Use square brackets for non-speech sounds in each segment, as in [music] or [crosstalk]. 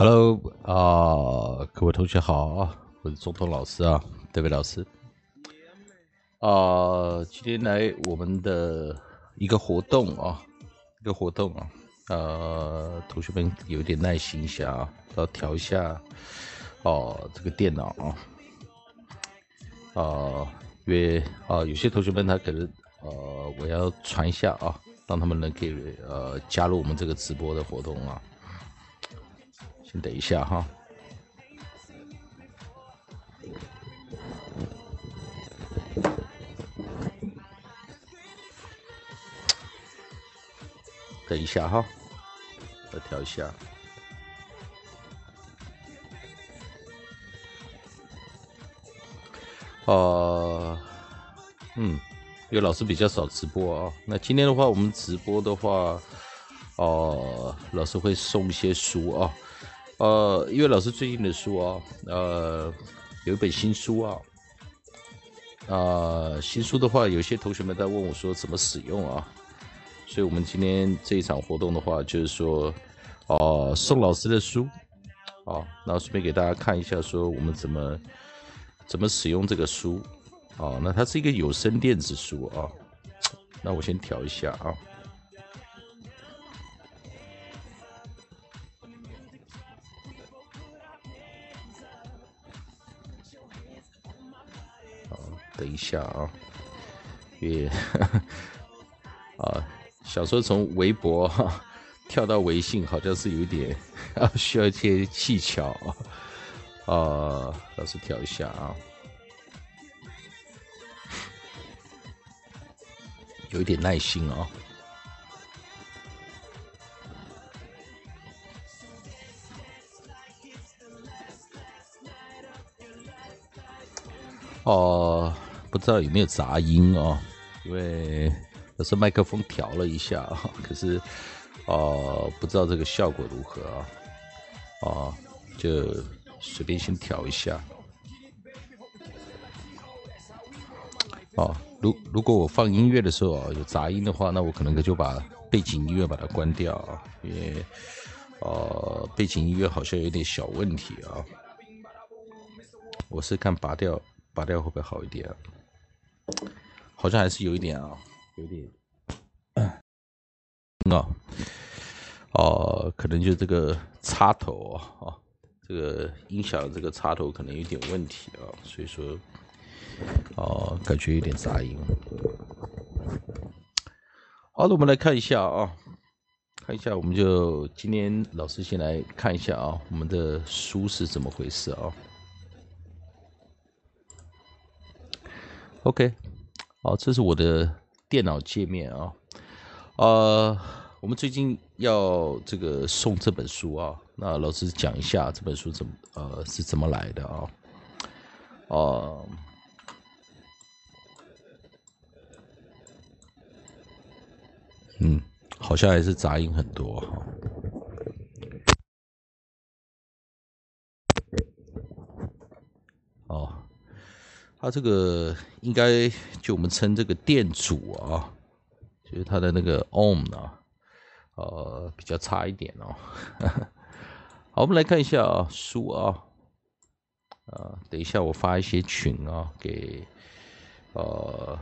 Hello 啊，各位同学好啊，我是总统老师啊，德伟老师啊，今天来我们的一个活动啊，一个活动啊，呃，同学们有点耐心一下啊，要调一下哦，这个电脑啊，啊，因为啊，有些同学们他可能呃，我要传一下啊，让他们能给呃加入我们这个直播的活动啊。先等一下哈，等一下哈，再调一下。呃，嗯，因为老师比较少直播啊，那今天的话，我们直播的话，哦，老师会送一些书啊。呃，因为老师最近的书啊，呃，有一本新书啊，啊，新书的话，有些同学们在问我说怎么使用啊，所以我们今天这一场活动的话，就是说，哦，宋老师的书，啊，那顺便给大家看一下，说我们怎么怎么使用这个书，啊，那它是一个有声电子书啊，那我先调一下啊。等一下啊，也啊，想说从微博哈跳到微信，好像是有一点啊，需要一些技巧啊。啊，老师调一下啊，有一点耐心啊。哦。不知道有没有杂音哦，因为我是麦克风调了一下，[laughs] 可是哦，不知道这个效果如何啊？哦，就随便先调一下。哦，如如果我放音乐的时候啊有杂音的话，那我可能就把背景音乐把它关掉啊，因为呃背景音乐好像有点小问题啊。我是看拔掉，拔掉会不会好一点？好像还是有一点啊，有点啊，[coughs] 哦，可能就这个插头啊，这个音响这个插头可能有点问题啊，所以说，哦，感觉有点杂音。好的，我们来看一下啊，看一下，我们就今天老师先来看一下啊，我们的书是怎么回事啊。OK，好，这是我的电脑界面啊。呃，我们最近要这个送这本书啊，那老师讲一下这本书怎么呃是怎么来的啊？哦，嗯，好像还是杂音很多哈。它这个应该就我们称这个电阻啊，就是它的那个 ohm 呢，呃，比较差一点哦。[laughs] 好，我们来看一下啊，书啊，啊，等一下我发一些群啊，给呃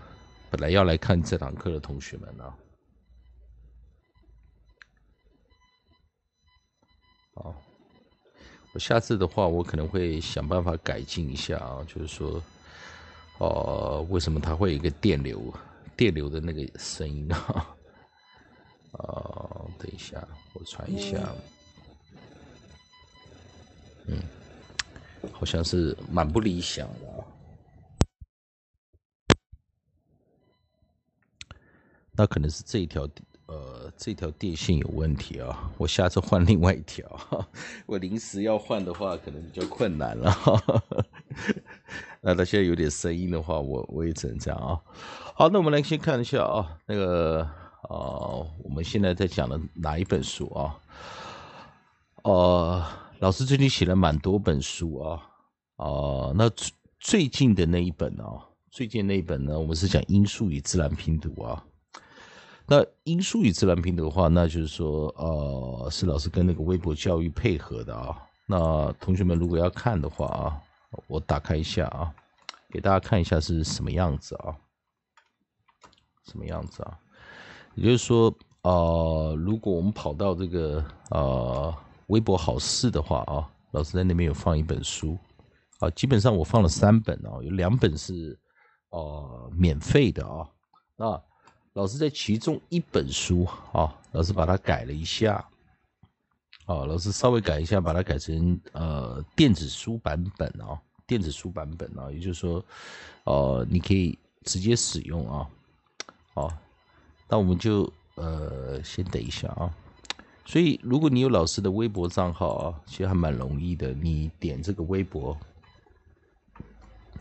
本来要来看这堂课的同学们啊。好，我下次的话，我可能会想办法改进一下啊，就是说。哦，为什么它会有一个电流？电流的那个声音啊？哦，[laughs] 等一下，我传一下。嗯，好像是蛮不理想的。那可能是这一条呃这条电线有问题啊！我下次换另外一条。我临时要换的话，可能比较困难了。[laughs] 那他现在有点声音的话，我我也只能这样啊。好，那我们来先看一下啊，那个啊，我们现在在讲的哪一本书啊？呃，老师最近写了蛮多本书啊。啊，那最最近的那一本啊，最近那一本呢，我们是讲因素与自然拼读啊。那音数与自然拼读的话，那就是说，呃，是老师跟那个微博教育配合的啊。那同学们如果要看的话啊，我打开一下啊，给大家看一下是什么样子啊，什么样子啊？也就是说，呃，如果我们跑到这个呃微博好事的话啊，老师在那边有放一本书啊，基本上我放了三本哦，有两本是呃免费的啊，那。老师在其中一本书啊，老师把它改了一下，啊，老师稍微改一下，把它改成呃电子书版本啊，电子书版本啊，也就是说，呃，你可以直接使用啊，好，那我们就呃先等一下啊，所以如果你有老师的微博账号啊，其实还蛮容易的，你点这个微博，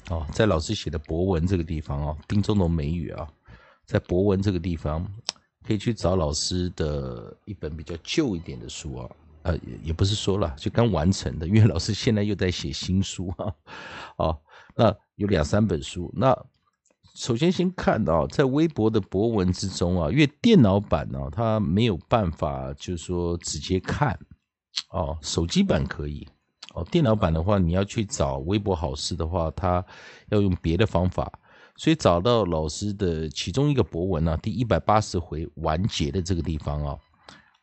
哦，在老师写的博文这个地方啊，丁中龙美语啊。在博文这个地方，可以去找老师的一本比较旧一点的书啊，呃，也不是说了，就刚完成的，因为老师现在又在写新书啊，啊，那有两三本书。那首先先看到在微博的博文之中啊，因为电脑版呢，它没有办法，就是说直接看，哦，手机版可以，哦，电脑版的话，你要去找微博好事的话，它要用别的方法。所以找到老师的其中一个博文呢，第一百八十回完结的这个地方啊，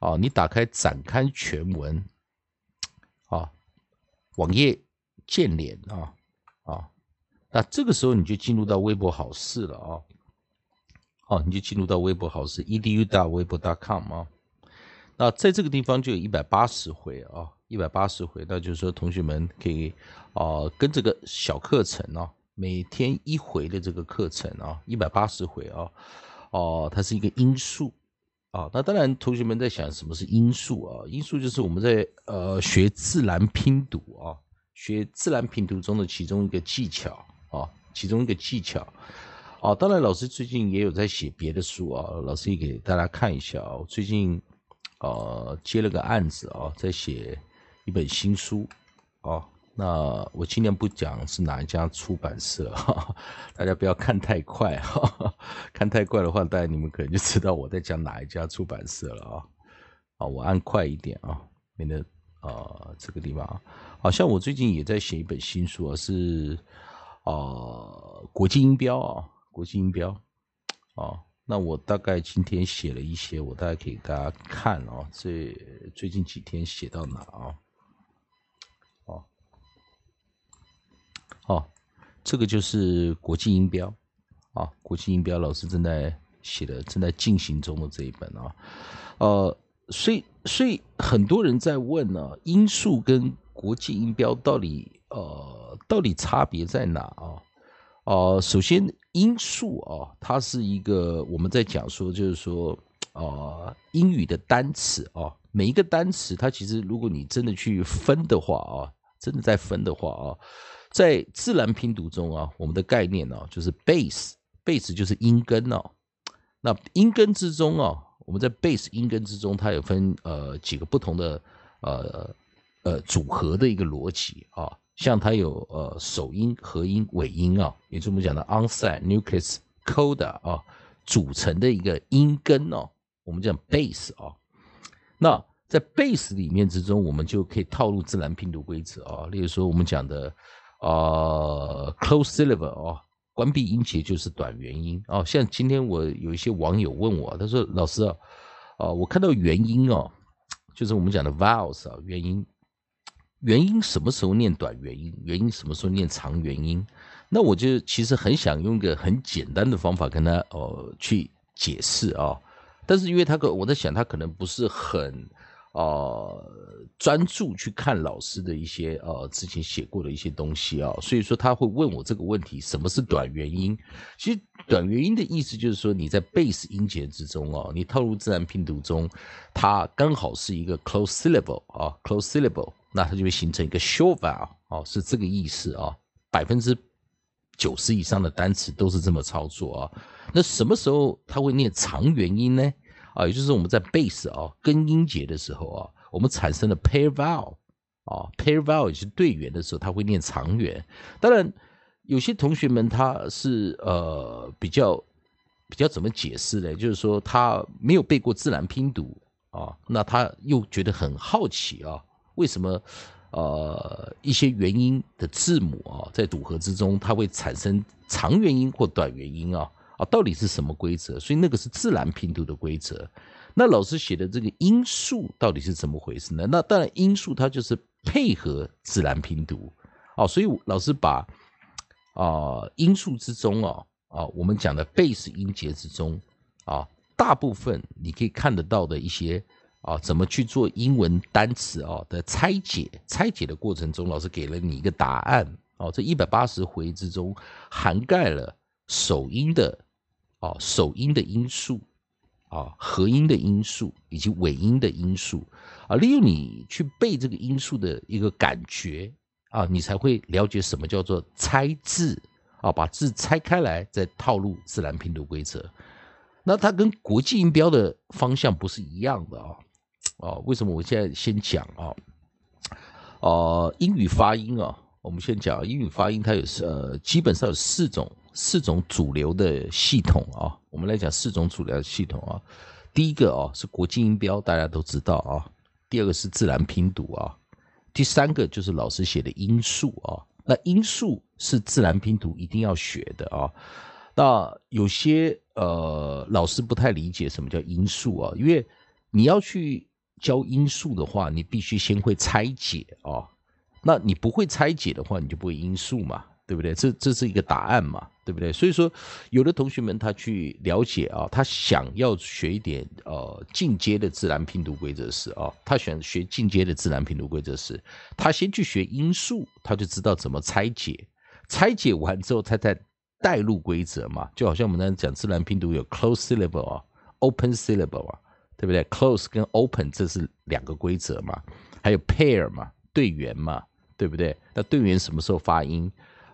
啊，你打开展开全文，啊，网页见脸啊，啊，那这个时候你就进入到微博好事了啊，好，你就进入到微博好事 edu 大微博 .com 啊，那在这个地方就有一百八十回啊，一百八十回，那就是说同学们可以啊跟这个小课程啊。每天一回的这个课程啊，一百八十回啊，哦，它是一个因素啊。那当然，同学们在想什么是因素啊？因素就是我们在呃学自然拼读啊，学自然拼读中的其中一个技巧啊，其中一个技巧啊。当然，老师最近也有在写别的书啊，老师也给大家看一下啊。我最近呃接了个案子啊，在写一本新书啊。那我尽量不讲是哪一家出版社哈，大家不要看太快哈，看太快的话，大家你们可能就知道我在讲哪一家出版社了啊。啊，我按快一点啊，免得啊这个地方，好像我最近也在写一本新书啊，是啊国际音标啊，国际音标啊。那我大概今天写了一些，我大概给大家看啊，这最近几天写到哪啊？哦，这个就是国际音标啊，国际音标老师正在写的、正在进行中的这一本啊，呃，所以所以很多人在问呢，音素跟国际音标到底呃到底差别在哪啊？呃，首先音素啊，它是一个我们在讲说，就是说啊，英语的单词啊，每一个单词它其实如果你真的去分的话啊，真的在分的话啊。在自然拼读中啊，我们的概念呢就是 base，base 就是音根哦。那音根之中啊，我们在 base 音根之中，它有分呃几个不同的呃呃组合的一个逻辑啊。像它有呃首音、合音、尾音啊，也就是我们讲的 onset、nucleus、coda 啊组成的一个音根哦。我们讲 base 啊。那在 base 里面之中，我们就可以套入自然拼读规则啊。例如说我们讲的。啊，close syllable 哦，关闭音节就是短元音哦。像今天我有一些网友问我，他说：“老师啊，啊，我看到元音哦，就是我们讲的 vowels 啊，元音，元音什么时候念短元音？元音什么时候念长元音？那我就其实很想用个很简单的方法跟他哦去解释啊，但是因为他可我在想他可能不是很。”呃，专注去看老师的一些呃之前写过的一些东西啊，所以说他会问我这个问题：什么是短元音？其实短元音的意思就是说你在 base 音节之中哦，你套入自然拼读中，它刚好是一个 close syllable 啊，close syllable，那它就会形成一个 short vowel 哦，是这个意思啊。百分之九十以上的单词都是这么操作啊。那什么时候它会念长元音呢？啊，也就是我们在 base 啊根音节的时候啊，我们产生了 pair vowel 啊，pair vowel 也是对元的时候，它会念长元。当然，有些同学们他是呃比较比较怎么解释呢？就是说他没有背过自然拼读啊，那他又觉得很好奇啊，为什么呃一些元音的字母啊在组合之中，它会产生长元音或短元音啊到底是什么规则？所以那个是自然拼读的规则。那老师写的这个音素到底是怎么回事呢？那当然音素它就是配合自然拼读哦，所以老师把啊音素之中啊啊我们讲的贝斯音节之中啊大部分你可以看得到的一些啊怎么去做英文单词啊的拆解，拆解的过程中，老师给了你一个答案哦，这一百八十回之中涵盖了首音的啊首音的音素。啊，合音的音素以及尾音的音素啊，利用你去背这个音素的一个感觉啊，你才会了解什么叫做拆字啊，把字拆开来再套入自然拼读规则。那它跟国际音标的方向不是一样的啊？哦，为什么我现在先讲啊？呃，英语发音啊，我们先讲英语发音，它有呃，基本上有四种。四种主流的系统啊，我们来讲四种主流的系统啊。第一个哦是国际音标，大家都知道啊。第二个是自然拼读啊。第三个就是老师写的音素啊。那音素是自然拼读一定要学的啊。那有些呃老师不太理解什么叫音素啊，因为你要去教音素的话，你必须先会拆解啊。那你不会拆解的话，你就不会音素嘛。对不对？这这是一个答案嘛？对不对？所以说，有的同学们他去了解啊，他想要学一点呃进阶的自然拼读规则式啊，他选学进阶的自然拼读规则式，他先去学音素，他就知道怎么拆解，拆解完之后，他再带入规则嘛。就好像我们刚才讲自然拼读有 close syllable 啊，open syllable 啊，对不对？close 跟 open 这是两个规则嘛，还有 pair 嘛，对元嘛，对不对？那对元什么时候发音？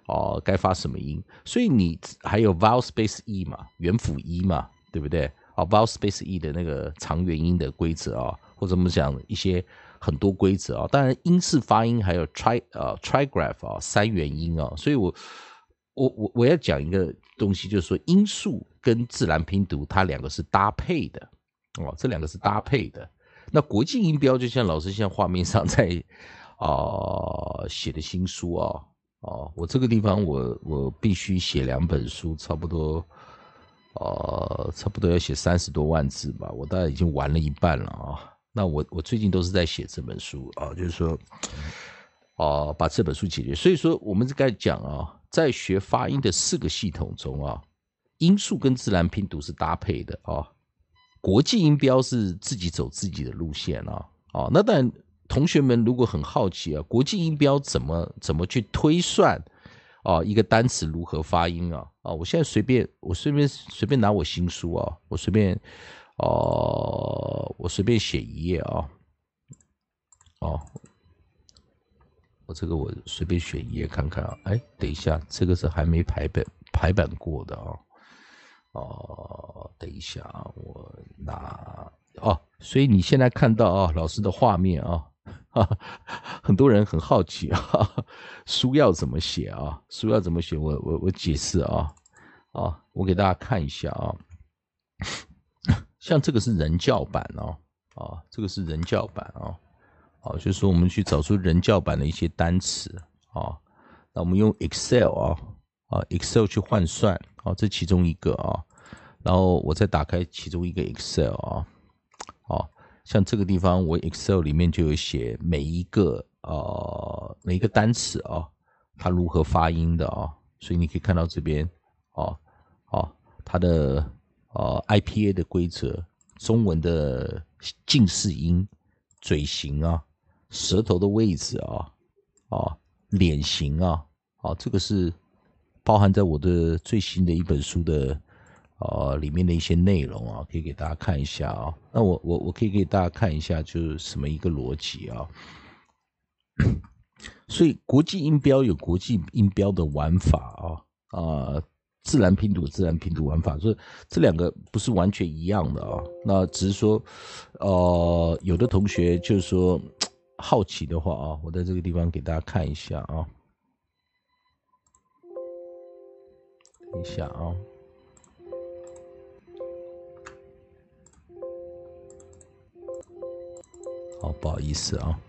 哦，该发什么音？所以你还有 vowel space e 嘛，元辅 e 嘛，对不对？哦，vowel space e 的那个长元音的规则啊，或者我们讲一些很多规则啊。当然，音式发音还有 tri 呃 trigraph 啊，三元音啊。所以我我我我要讲一个东西，就是说音素跟自然拼读它两个是搭配的哦，这两个是搭配的。那国际音标就像老师像画面上在啊写的新书啊。哦，哦我这个地方我我必须写两本书，差不多，呃，差不多要写三十多万字吧。我大概已经完了一半了啊。那我我最近都是在写这本书啊，就是说，哦，把这本书解决。所以说，我们该讲啊，在学发音的四个系统中啊，音素跟自然拼读是搭配的啊，国际音标是自己走自己的路线啊。哦，那当然。同学们如果很好奇啊，国际音标怎么怎么去推算啊？一个单词如何发音啊？啊，我现在随便我随便随便拿我新书啊，我随便哦，我随便写一页啊，哦，我这个我随便选一页看看啊。哎，等一下，这个是还没排版排版过的啊。哦，等一下啊，我拿哦，所以你现在看到啊，老师的画面啊。啊，[laughs] 很多人很好奇啊，[laughs] 书要怎么写啊？书要怎么写？我我我解释啊啊，我给大家看一下啊，像这个是人教版哦，啊，这个是人教版啊，啊，就是说我们去找出人教版的一些单词啊，那我们用 Excel 啊啊 Excel 去换算啊，这其中一个啊，然后我再打开其中一个 Excel 啊，啊。像这个地方，我 Excel 里面就有写每一个呃每一个单词啊，它如何发音的啊，所以你可以看到这边啊啊它的呃 IPA 的规则，中文的近似音、嘴型啊、舌头的位置啊啊脸型啊啊，这个是包含在我的最新的一本书的。呃，里面的一些内容啊，可以给大家看一下啊。那我我我可以给大家看一下，就是什么一个逻辑啊。[coughs] 所以国际音标有国际音标的玩法啊，啊，自然拼读自然拼读玩法，所以这两个不是完全一样的啊。那只是说，呃，有的同学就是说好奇的话啊，我在这个地方给大家看一下啊，等一下啊。好，不好意思啊。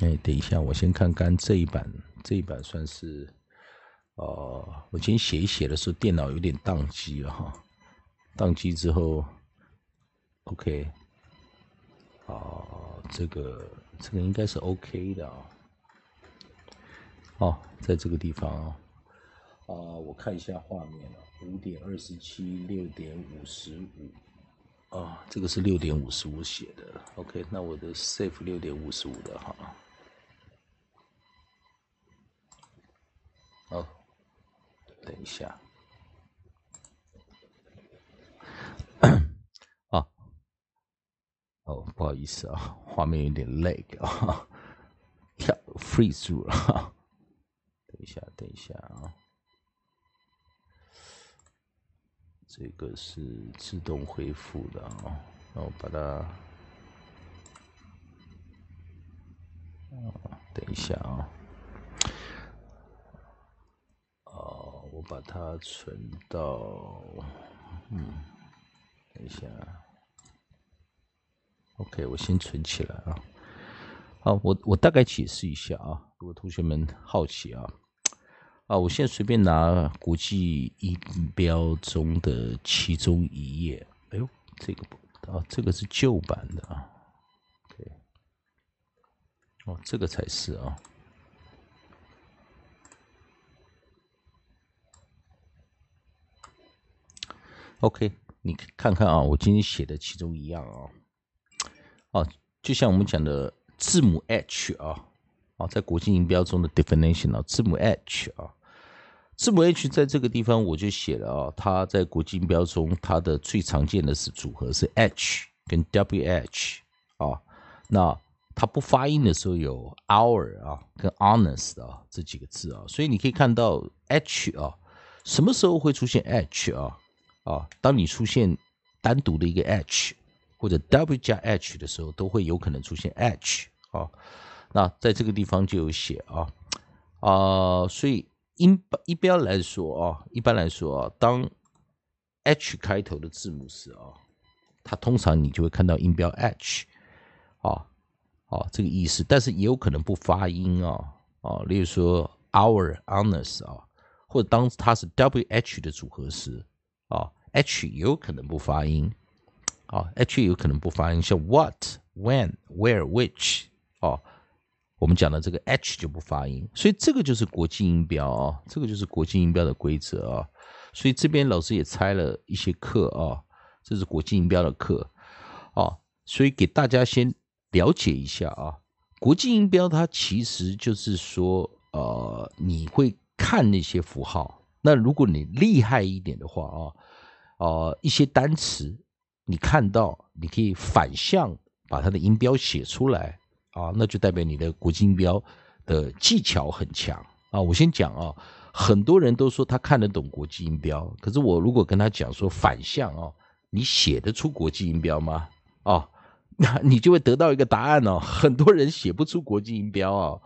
哎，等一下，我先看看这一版，这一版算是，哦，我今天写一写的时候，电脑有点宕机了哈，宕机之后，OK，哦，这个这个应该是 OK 的啊，哦，在这个地方啊，啊，我看一下画面了，五点二十七，六点五十五，哦，这个是六点五十五写的，OK，那我的 Save 六点五十五的哈。哦，等一下，啊，哦，不好意思啊，画面有点 lag 啊，跳 freeze 住了，等一下，等一下啊，这个是自动恢复的啊，那我把它，啊，等一下啊。我把它存到，嗯，等一下，OK，我先存起来啊。好，我我大概解释一下啊，如果同学们好奇啊，啊，我现在随便拿国际音标中的其中一页，哎呦，这个不啊，这个是旧版的啊。对哦，这个才是啊。OK，你看看啊，我今天写的其中一样啊，哦，就像我们讲的字母 H 啊，啊，在国际音标中的 definition 啊，字母 H 啊，字母 H 在这个地方我就写了啊，它在国际音标中它的最常见的是组合是 H 跟 WH 啊，那它不发音的时候有 hour 啊跟 honest 啊这几个字啊，所以你可以看到 H 啊，什么时候会出现 H 啊？啊，当你出现单独的一个 h 或者 w 加 h 的时候，都会有可能出现 h 啊。那在这个地方就有写啊啊，所以音标一般来说啊，一般来说啊，当 h 开头的字母时啊，它通常你就会看到音标 h 啊啊这个意思，但是也有可能不发音啊啊，例如说 our honest 啊，或者当它是 w h 的组合时啊。H 有可能不发音，啊，H 有可能不发音，像 what、when、where、which，哦，我们讲的这个 H 就不发音，所以这个就是国际音标啊，这个就是国际音标的规则啊，所以这边老师也拆了一些课啊，这是国际音标的课，啊，所以给大家先了解一下啊，国际音标它其实就是说，呃，你会看那些符号，那如果你厉害一点的话啊。呃，一些单词你看到，你可以反向把它的音标写出来啊，那就代表你的国际音标的技巧很强啊。我先讲啊，很多人都说他看得懂国际音标，可是我如果跟他讲说反向哦，你写得出国际音标吗？啊，[laughs] 那你就会得到一个答案哦，很多人写不出国际音标啊，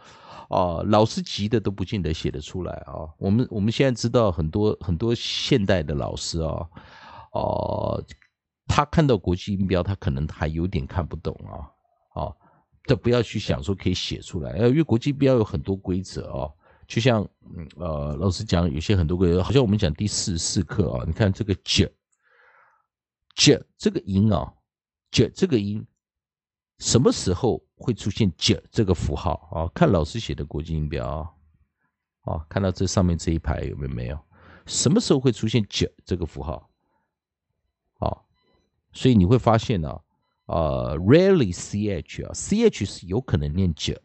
哦，老师级的都不见得写得出来啊。我们我们现在知道很多很多现代的老师啊。哦，他看到国际音标，他可能还有点看不懂啊。哦，这不要去想说可以写出来，因为国际音标有很多规则哦。就像，嗯呃，老师讲有些很多规则，好像我们讲第四十四课啊，你看这个 j j 这个音啊，j 这个音什么时候会出现 j 这个符号啊？看老师写的国际音标啊，哦，看到这上面这一排有没有？没有？什么时候会出现 j 这个符号？所以你会发现呢，呃，rarely ch 啊，ch 是有可能念 j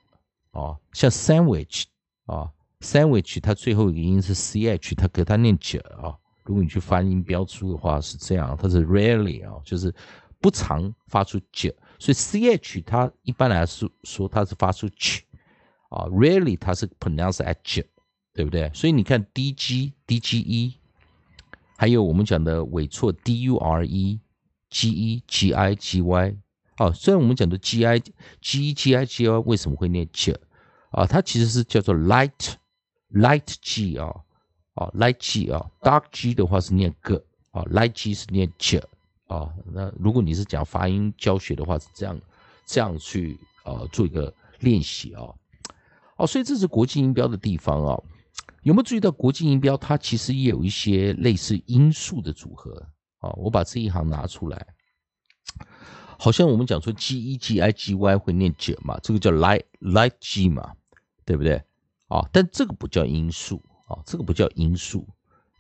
啊，像 sandwich 啊，sandwich 它最后一个音是 ch，它可它念 j 啊。如果你去翻音标出的话是这样，它是 rarely 啊，就是不常发出 j，所以 ch 它一般来说说它是发出 ch 啊，rarely 它是 pronounce at j，对不对？所以你看 dg dge，还有我们讲的尾错 dure。G E G I G Y，哦，虽然我们讲的 G I G E G I G Y 为什么会念 G 啊？它其实是叫做 light light G 啊，啊 light G 啊，dark G 的话是念 G 啊，light G 是念 G 啊。那如果你是讲发音教学的话，是这样这样去呃做一个练习啊。哦，所以这是国际音标的地方啊。有没有注意到国际音标它其实也有一些类似音素的组合我把这一行拿出来，好像我们讲说 g e g i g y 会念解嘛，这个叫 light light g 嘛，对不对？啊，但这个不叫音素啊，这个不叫音素，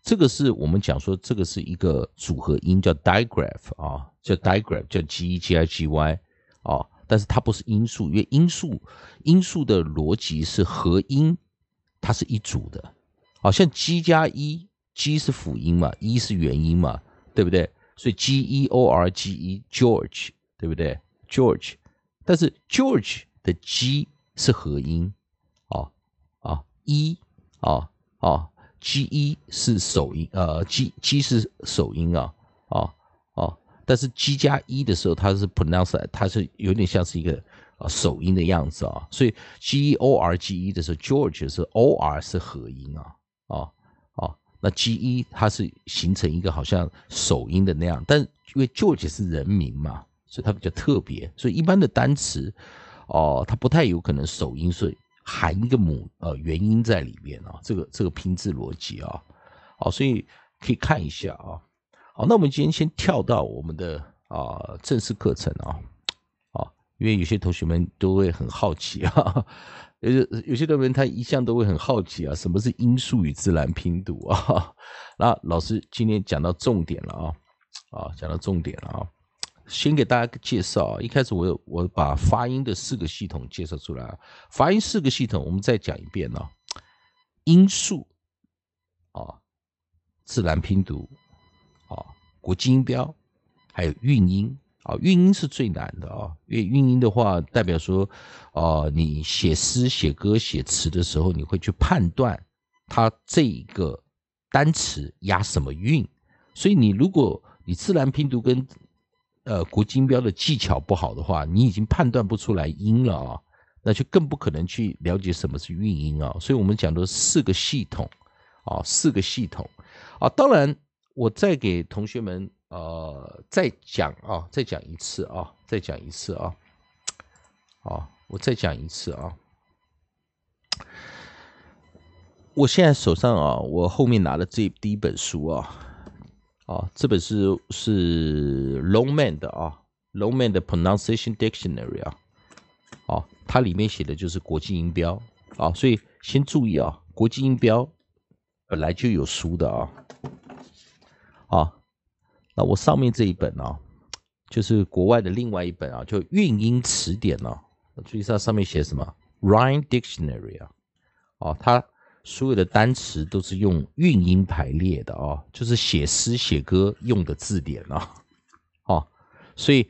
这个是我们讲说这个是一个组合音叫 digraph 啊，叫 digraph 叫 g e g i g y 啊，但是它不是音素，因为音素音素的逻辑是合音，它是一组的。好像 G 加一，G 是辅音嘛，一是元音嘛，对不对？所以 G E O R G E George，对不对？George，但是 George 的 G 是合音，啊啊一啊啊，G E 是首音，呃 G G 是首音啊啊啊，但是 G 加一的时候，它是 pronounce，它是有点像是一个啊首音的样子啊，所以 G E O R G E 的时候，George 是 O R 是合音啊。啊，那 G 一它是形成一个好像首音的那样，但因为 George 是人名嘛，所以它比较特别，所以一般的单词哦，它不太有可能首音，所以含一个母呃元音在里面啊，这个这个拼字逻辑啊，好，所以可以看一下啊，好，那我们今天先跳到我们的啊正式课程啊，啊，因为有些同学们都会很好奇啊。有些有些同学他一向都会很好奇啊，什么是音素与自然拼读啊？[laughs] 那老师今天讲到重点了啊，啊，讲到重点了啊，先给大家介绍啊。一开始我我把发音的四个系统介绍出来啊，发音四个系统我们再讲一遍呢，音素啊，自然拼读啊，国际音标，还有韵音。啊，韵音是最难的啊，因为韵音的话，代表说，呃，你写诗、写歌、写词的时候，你会去判断它这一个单词押什么韵。所以，你如果你自然拼读跟呃国音标的技巧不好的话，你已经判断不出来音了啊，那就更不可能去了解什么是韵音啊。所以我们讲的四个系统啊，四个系统啊，当然我再给同学们。呃，再讲啊，再讲一次啊，再讲一次啊，好，我再讲一次啊。我现在手上啊，我后面拿的这第一本书啊，啊，这本书是 Longman 的啊，Longman 的 Pronunciation Dictionary 啊，啊，它里面写的就是国际音标啊，所以先注意啊，国际音标本来就有书的啊，啊。那我上面这一本呢，就是国外的另外一本啊，就韵音词典呢。注意它上面写什么？Rhyme Dictionary 啊，哦，它所有的单词都是用韵音排列的啊，就是写诗写歌用的字典啊，哦，所以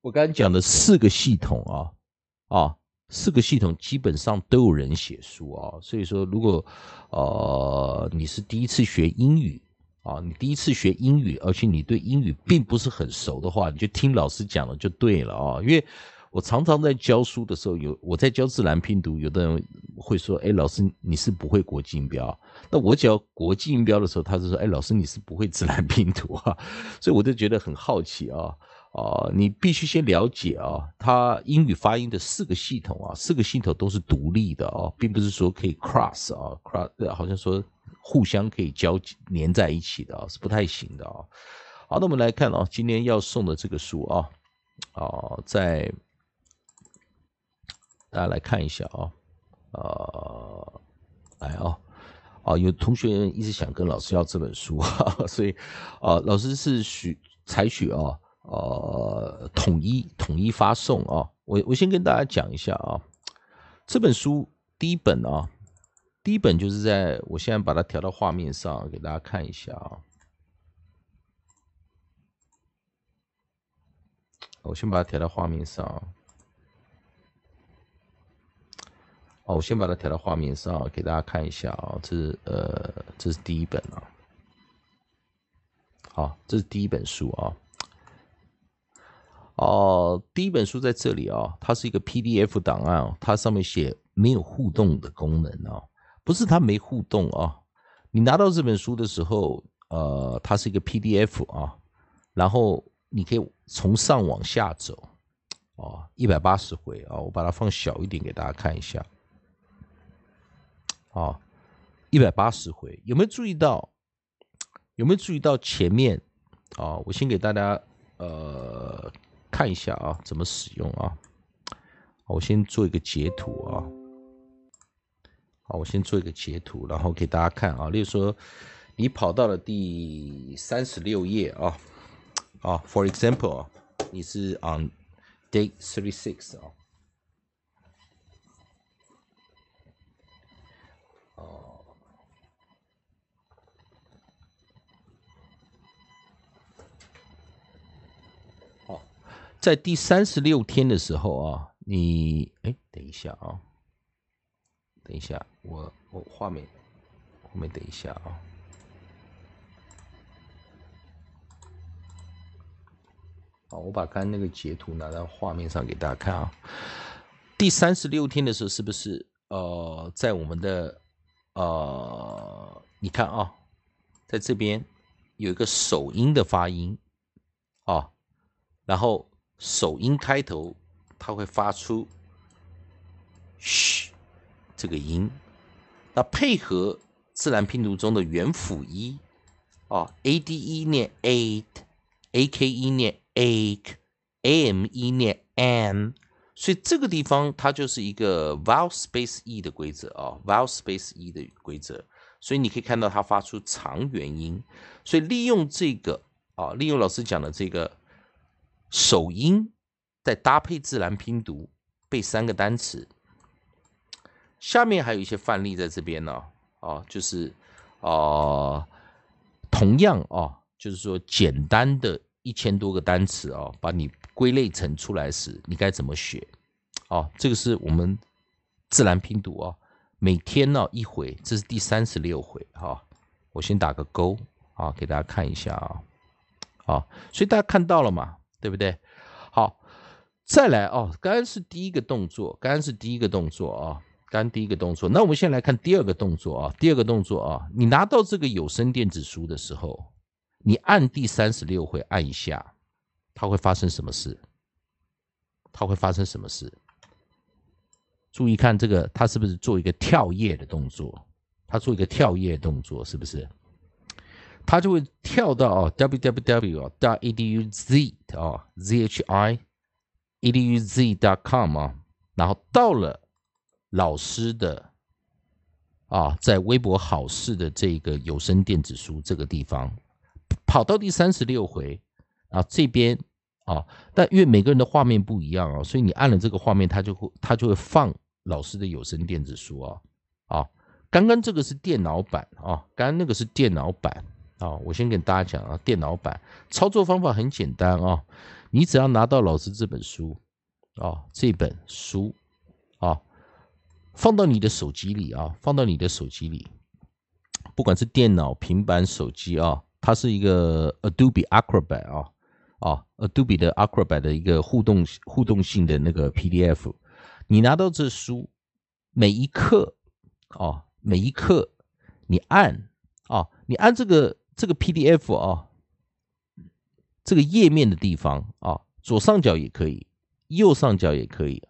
我刚才讲的四个系统啊，啊，四个系统基本上都有人写书啊，所以说如果呃你是第一次学英语。啊，你第一次学英语，而且你对英语并不是很熟的话，你就听老师讲了就对了啊。因为我常常在教书的时候，有我在教自然拼读，有的人会说：“哎，老师你是不会国际音标。”那我教国际音标的时候，他是说：“哎，老师你是不会自然拼读啊。”所以我就觉得很好奇啊啊，你必须先了解啊，它英语发音的四个系统啊，四个系统都是独立的啊，并不是说可以 cross 啊 cross，好像说。互相可以交粘在一起的啊，是不太行的啊。好，那我们来看啊，今天要送的这个书啊，啊，在大家来看一下啊，呃，来啊，啊，有同学一直想跟老师要这本书，[laughs] 所以啊，老师是许采取啊，呃，统一统一发送啊。我我先跟大家讲一下啊，这本书第一本啊。第一本就是在我现在把它调到画面上给大家看一下啊。我先把它调到画面上。哦，我先把它调到画面上给大家看一下啊。这是呃，这是第一本啊。好，这是第一本书啊。哦，第一本书在这里啊，它是一个 PDF 档案，它上面写没有互动的功能啊。不是它没互动啊，你拿到这本书的时候，呃，它是一个 PDF 啊，然后你可以从上往下走，哦，一百八十回啊，我把它放小一点给大家看一下，啊，一百八十回，有没有注意到？有没有注意到前面？啊，我先给大家呃看一下啊，怎么使用啊？我先做一个截图啊，好，我先做一个截图，然后给大家看啊。例如说，你跑到了第三十六页啊，啊，for example，你是 on day thirty six 啊。在第三十六天的时候啊，你哎，等一下啊，等一下，我我画面画面等一下啊，好，我把刚刚那个截图拿到画面上给大家看啊。第三十六天的时候，是不是呃，在我们的呃，你看啊，在这边有一个首音的发音啊，然后。首音开头，它会发出“嘘”这个音，那配合自然拼读中的元辅一啊，a d e 念 eight，a k e 念 ache，a m e 念 am，所以这个地方它就是一个 vowel space e 的规则啊，vowel space e 的规则，所以你可以看到它发出长元音，所以利用这个啊，利用老师讲的这个。首音再搭配自然拼读背三个单词，下面还有一些范例在这边呢。啊，就是啊，同样啊，就是说简单的一千多个单词啊，把你归类成出来时，你该怎么学？哦，这个是我们自然拼读啊，每天呢一回，这是第三十六回哈。我先打个勾啊，给大家看一下啊。好，所以大家看到了嘛？对不对？好，再来哦。刚刚是第一个动作，刚刚是第一个动作啊。刚第一个动作，那我们先来看第二个动作啊。第二个动作啊，你拿到这个有声电子书的时候，你按第三十六回按一下，它会发生什么事？它会发生什么事？注意看这个，它是不是做一个跳页的动作？它做一个跳页动作，是不是？它就会跳到啊，www 啊，.eduz 啊，z h i e d u z dot com 啊，然后到了老师的啊，在微博好事的这个有声电子书这个地方，跑到第三十六回啊，这边啊，但因为每个人的画面不一样啊，所以你按了这个画面，它就会它就会放老师的有声电子书啊啊，刚刚这个是电脑版啊，刚刚那个是电脑版。啊，我先跟大家讲啊，电脑版操作方法很简单啊，你只要拿到老师这本书啊，这本书，放到你的手机里啊，放到你的手机里，不管是电脑、平板、手机啊，它是一个 Adobe Acrobat 啊啊，Adobe 的 Acrobat 的一个互动互动性的那个 PDF，你拿到这书，每一课啊，每一课你按啊，你按这个。这个 PDF 啊，这个页面的地方啊，左上角也可以，右上角也可以，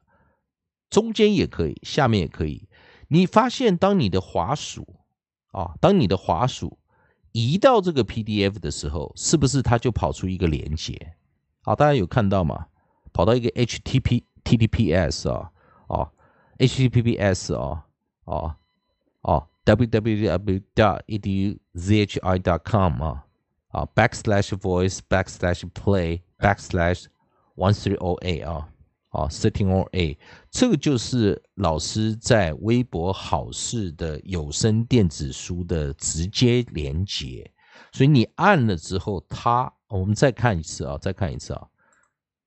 中间也可以，下面也可以。你发现当你的滑鼠啊，当你的滑鼠移到这个 PDF 的时候，是不是它就跑出一个连接？好，大家有看到吗？跑到一个 HTTP TTPS 啊啊，HTTPS 啊啊啊。www.eduzhi.com 啊啊 backslash voice backslash play backslash one three o a 啊啊 thirteen o a 这个就是老师在微博好事的有声电子书的直接连接，所以你按了之后，它我们再看一次啊，再看一次啊，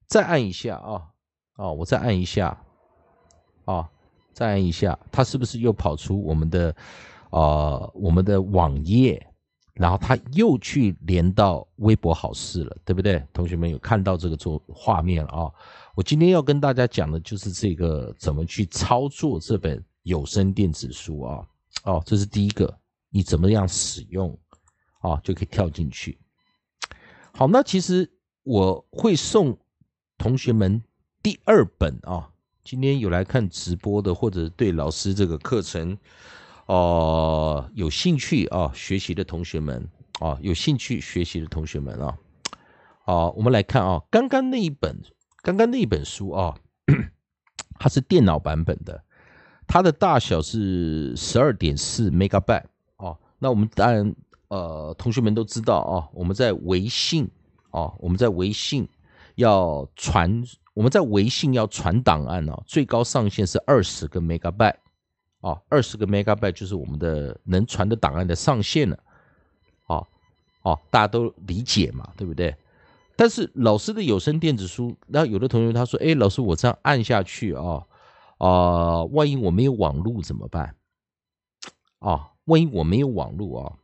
再按一下啊啊，我再按一下啊，再按一下，它是不是又跑出我们的？呃，我们的网页，然后他又去连到微博好事了，对不对？同学们有看到这个做画面了啊？我今天要跟大家讲的就是这个怎么去操作这本有声电子书啊？哦，这是第一个，你怎么样使用啊，就可以跳进去。好，那其实我会送同学们第二本啊。今天有来看直播的，或者对老师这个课程哦有兴趣啊学习的同学们啊，有兴趣学习的同学们啊，好，我们来看啊，刚刚那一本，刚刚那本书啊，[clears throat] 它是电脑版本的，它的大小是十二点四 megabyte 哦。那我们当然呃，同学们都知道啊，我们在微信啊，我们在微信要传。我们在微信要传档案哦，最高上限是二十个 megabyte，哦，二十个 megabyte 就是我们的能传的档案的上限了，啊，哦，大家都理解嘛，对不对？但是老师的有声电子书，那有的同学他说，哎，老师我这样按下去啊，啊，万一我没有网络怎么办？啊，万一我没有网络啊，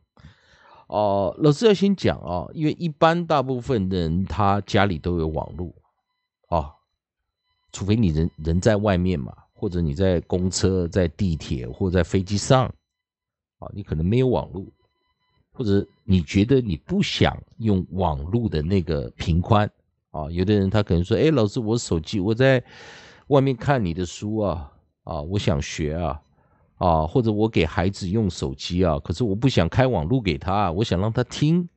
哦，老师要先讲啊，因为一般大部分人他家里都有网络，啊。除非你人人在外面嘛，或者你在公车、在地铁或在飞机上，啊，你可能没有网络，或者你觉得你不想用网络的那个频宽，啊，有的人他可能说，哎，老师，我手机我在外面看你的书啊，啊，我想学啊，啊，或者我给孩子用手机啊，可是我不想开网络给他，我想让他听，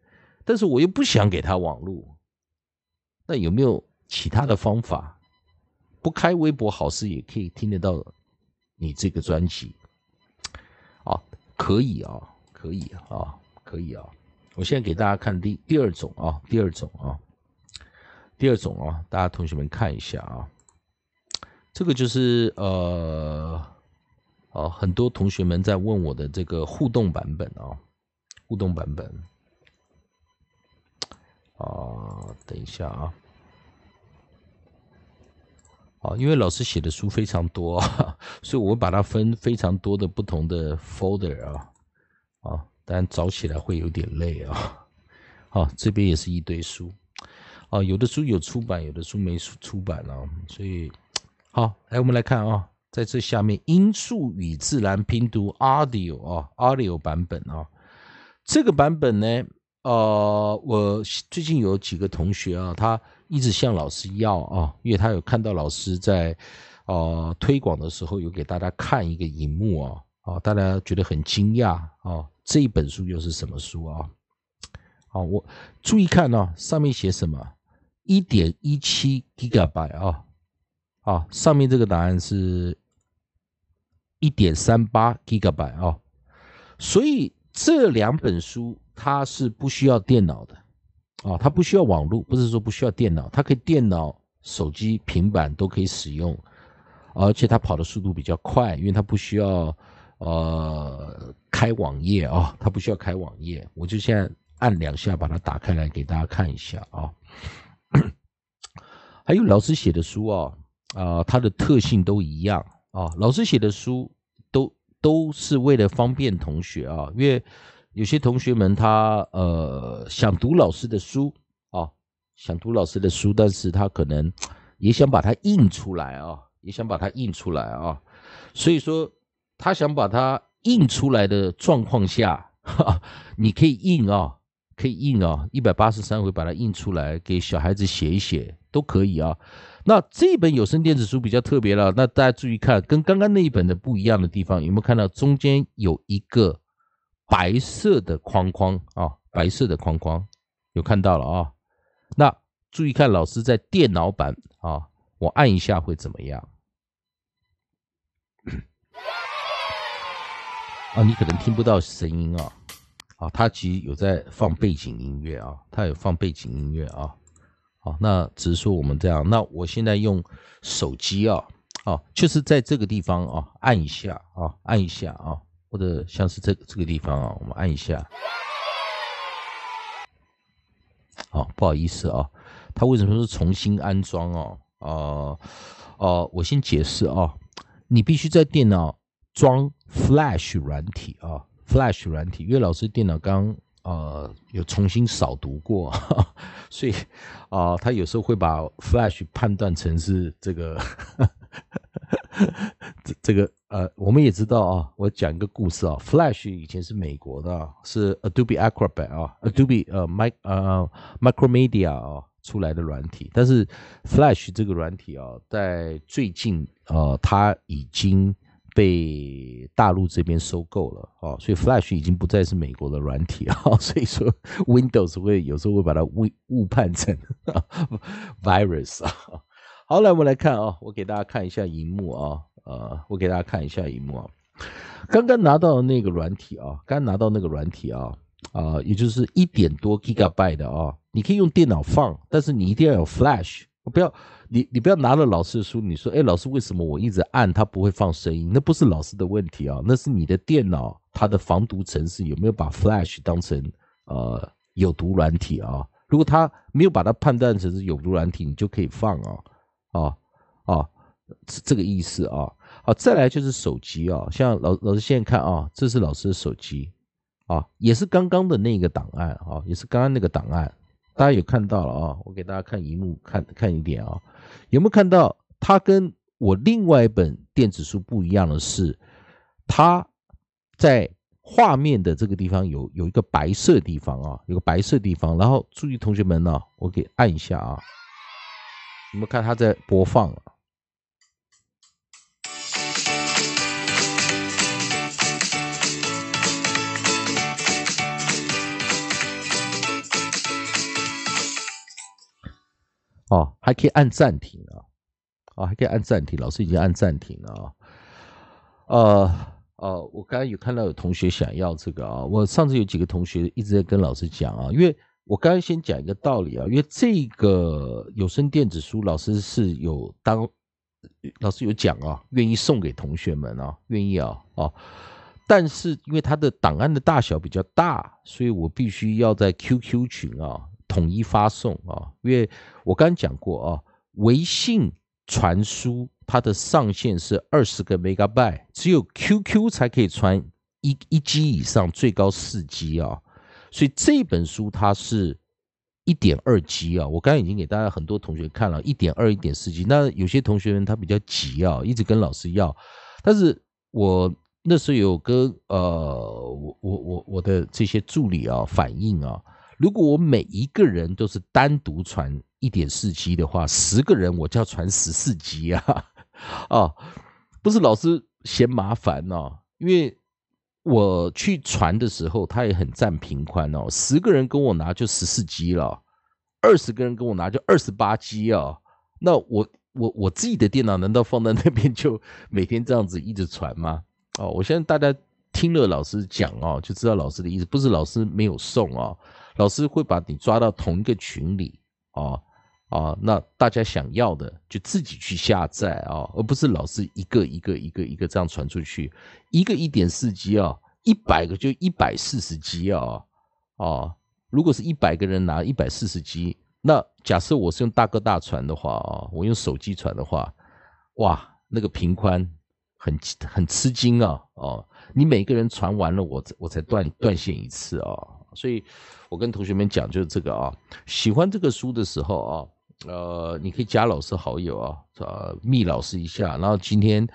但是我又不想给他网络，那有没有其他的方法？不开微博，好事也可以听得到你这个专辑。啊，可以啊，可以啊，可以啊。我现在给大家看第第二种啊，第二种啊，第二种啊，大家同学们看一下啊，这个就是呃，哦，很多同学们在问我的这个互动版本啊，互动版本。啊，等一下啊。啊，因为老师写的书非常多，所以我把它分非常多的不同的 folder 啊，啊，但找起来会有点累啊。好，这边也是一堆书，啊，有的书有出版，有的书没出出版啊，所以好，来我们来看啊，在这下面音速与自然拼读 audio 啊，audio 版本啊，这个版本呢，呃，我最近有几个同学啊，他。一直向老师要啊，因为他有看到老师在，呃，推广的时候有给大家看一个荧幕啊，哦，大家觉得很惊讶啊，这一本书又是什么书啊？好，我注意看呢，上面写什么？一点一七 Gigabyte 啊，啊，上面这个答案是一点三八 Gigabyte 啊，所以这两本书它是不需要电脑的。啊，它不需要网络，不是说不需要电脑，它可以电脑、手机、平板都可以使用，而且它跑的速度比较快，因为它不需要呃开网页啊，它不需要开网页，我就现在按两下把它打开来给大家看一下啊。[coughs] 还有老师写的书啊，啊，它的特性都一样啊，老师写的书都都是为了方便同学啊，因为。有些同学们他呃想读老师的书啊，想读老师的书，但是他可能也想把它印出来啊，也想把它印出来啊，所以说他想把它印出来的状况下，[laughs] 你可以印啊，可以印啊，一百八十三回把它印出来给小孩子写一写都可以啊。那这本有声电子书比较特别了，那大家注意看，跟刚刚那一本的不一样的地方，有没有看到中间有一个？白色的框框啊，白色的框框有看到了啊。那注意看，老师在电脑版啊，我按一下会怎么样？啊，你可能听不到声音啊。啊，它其实有在放背景音乐啊，它有放背景音乐啊。好，那只是说我们这样。那我现在用手机啊，啊，就是在这个地方啊，按一下啊，按一下啊。或者像是这这个地方啊，我们按一下。好，不好意思啊，它为什么是重新安装哦？呃呃，我先解释啊，你必须在电脑装 Flash 软体啊，Flash 软体，因为老师电脑刚呃有重新扫读过，[laughs] 所以啊，他有时候会把 Flash 判断成是这个。[laughs] 这这个呃，我们也知道啊。我讲一个故事啊，Flash 以前是美国的，是 Adobe Acrobat 啊，Adobe 呃 Mic 呃 Micromedia 啊，出来的软体，但是 Flash 这个软体啊，在最近呃，它已经被大陆这边收购了啊，所以 Flash 已经不再是美国的软体啊，[laughs] 所以说 Windows 会有时候会把它误误判成 [laughs] virus 啊。好，来我们来看啊，我给大家看一下荧幕啊，呃，我给大家看一下荧幕啊，刚刚拿到那个软体啊，刚拿到那个软体啊。啊，也就是一点多 gigabyte 的啊，你可以用电脑放，但是你一定要有 flash，不要你你不要拿了老师的书，你说，哎，老师为什么我一直按它不会放声音？那不是老师的问题啊，那是你的电脑它的防毒程式有没有把 flash 当成呃有毒软体啊？如果它没有把它判断成是有毒软体，你就可以放啊啊啊，这个意思啊。好，再来就是手机啊，像老老师现在看啊，这是老师的手机。啊，也是刚刚的那个档案啊，也是刚刚那个档案，大家有看到了啊？我给大家看荧幕，看看一点啊，有没有看到？它跟我另外一本电子书不一样的是，它在画面的这个地方有有一个白色地方啊，有个白色地方，然后注意同学们呢，我给按一下啊，你们看它在播放啊？哦，还可以按暂停啊！啊，还可以按暂停。老师已经按暂停了啊。呃呃，我刚刚有看到有同学想要这个啊。我上次有几个同学一直在跟老师讲啊，因为我刚刚先讲一个道理啊，因为这个有声电子书，老师是有当老师有讲啊，愿意送给同学们啊，愿意啊啊。但是因为它的档案的大小比较大，所以我必须要在 QQ 群啊。统一发送啊，因为我刚讲过啊，微信传输它的上限是二十个 megabyte，只有 QQ 才可以传一一 G 以上，最高四 G 啊，所以这本书它是一点二 G 啊，我刚刚已经给大家很多同学看了，一点二、一点四 G，那有些同学们他比较急啊，一直跟老师要，但是我那时候有跟呃，我我我我的这些助理啊反映啊。如果我每一个人都是单独传一点四 G 的话，十个人我就要传十四 G 啊！啊，[laughs] 不是老师嫌麻烦哦，因为我去传的时候，他也很占频宽哦。十个人跟我拿就十四 G 了，二十个人跟我拿就二十八 G 啊。那我我我自己的电脑难道放在那边就每天这样子一直传吗？哦，我相信大家听了老师讲哦，就知道老师的意思，不是老师没有送啊。老师会把你抓到同一个群里啊啊，那大家想要的就自己去下载啊，而不是老师一个一个一个一个这样传出去，一个一点四 G 啊，一百个就一百四十 G 啊啊，如果是一百个人拿一百四十 G，那假设我是用大哥大传的话啊，我用手机传的话，哇，那个频宽很很吃惊啊哦，你每个人传完了，我我才断断线一次啊。所以，我跟同学们讲就是这个啊，喜欢这个书的时候啊，呃，你可以加老师好友啊，呃，密老师一下，然后今天、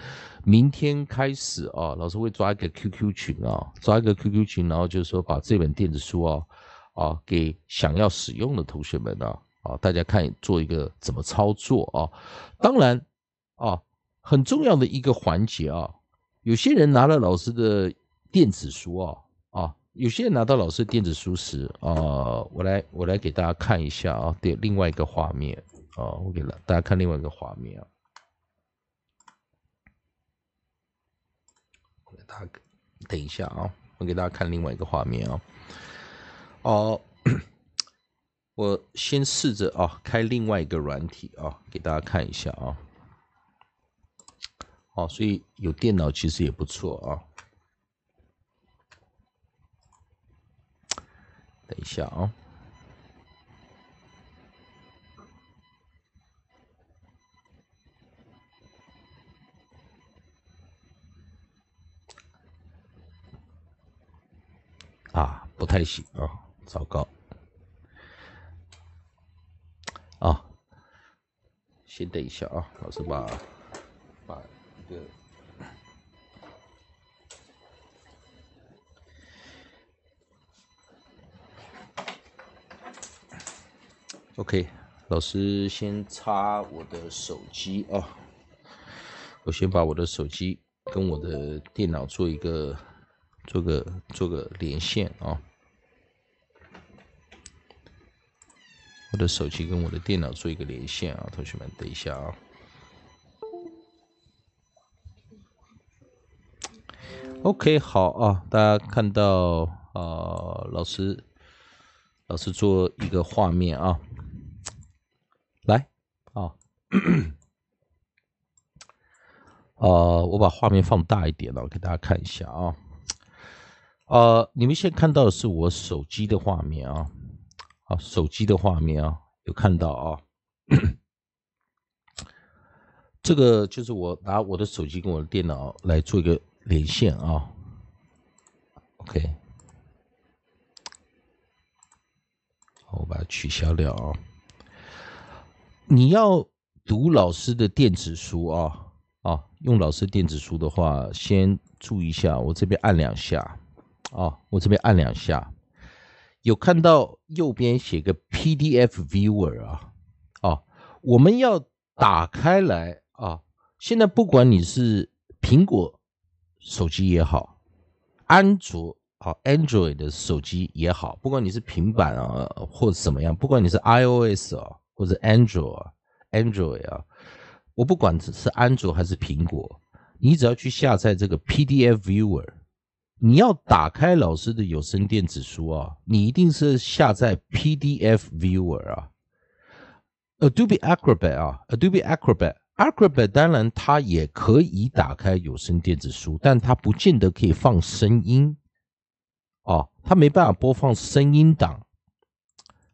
明天开始啊，老师会抓一个 QQ 群啊，抓一个 QQ 群，然后就是说把这本电子书啊，啊，给想要使用的同学们啊，啊，大家看做一个怎么操作啊。当然啊，很重要的一个环节啊，有些人拿了老师的电子书，啊。有些人拿到老师电子书时啊，我来我来给大家看一下啊，对，另外一个画面啊，我给了大家看另外一个画面啊，大家等一下啊，我给大家看另外一个画面啊，哦，[coughs] 我先试着啊开另外一个软体啊，给大家看一下啊，哦，所以有电脑其实也不错啊。等一下啊！啊，不太行啊，糟糕！啊，先等一下啊，老师把把一个。OK，老师先插我的手机啊，我先把我的手机跟我的电脑做一个做个做个连线啊。我的手机跟我的电脑做一个连线啊，同学们，等一下啊。OK，好啊，大家看到啊，老师，老师做一个画面啊，[coughs] 呃，我把画面放大一点了，给大家看一下啊。呃，你们现在看到的是我手机的画面啊。好，手机的画面啊，有看到啊？这个就是我拿我的手机跟我的电脑来做一个连线啊。OK，我把它取消掉啊。你要读老师的电子书啊啊，用老师电子书的话，先注意一下，我这边按两下啊，我这边按两下。有看到右边写个 PDF Viewer 啊，啊，我们要打开来啊。现在不管你是苹果手机也好，安卓啊 Android 的手机也好，不管你是平板啊或者怎么样，不管你是 iOS 啊或者 Android Android 啊，我不管是安卓还是苹果，你只要去下载这个 PDF Viewer。你要打开老师的有声电子书啊，你一定是下载 PDF Viewer 啊，Adobe Acrobat 啊，Adobe Acrobat，Acrobat 当然它也可以打开有声电子书，但它不见得可以放声音哦，它没办法播放声音档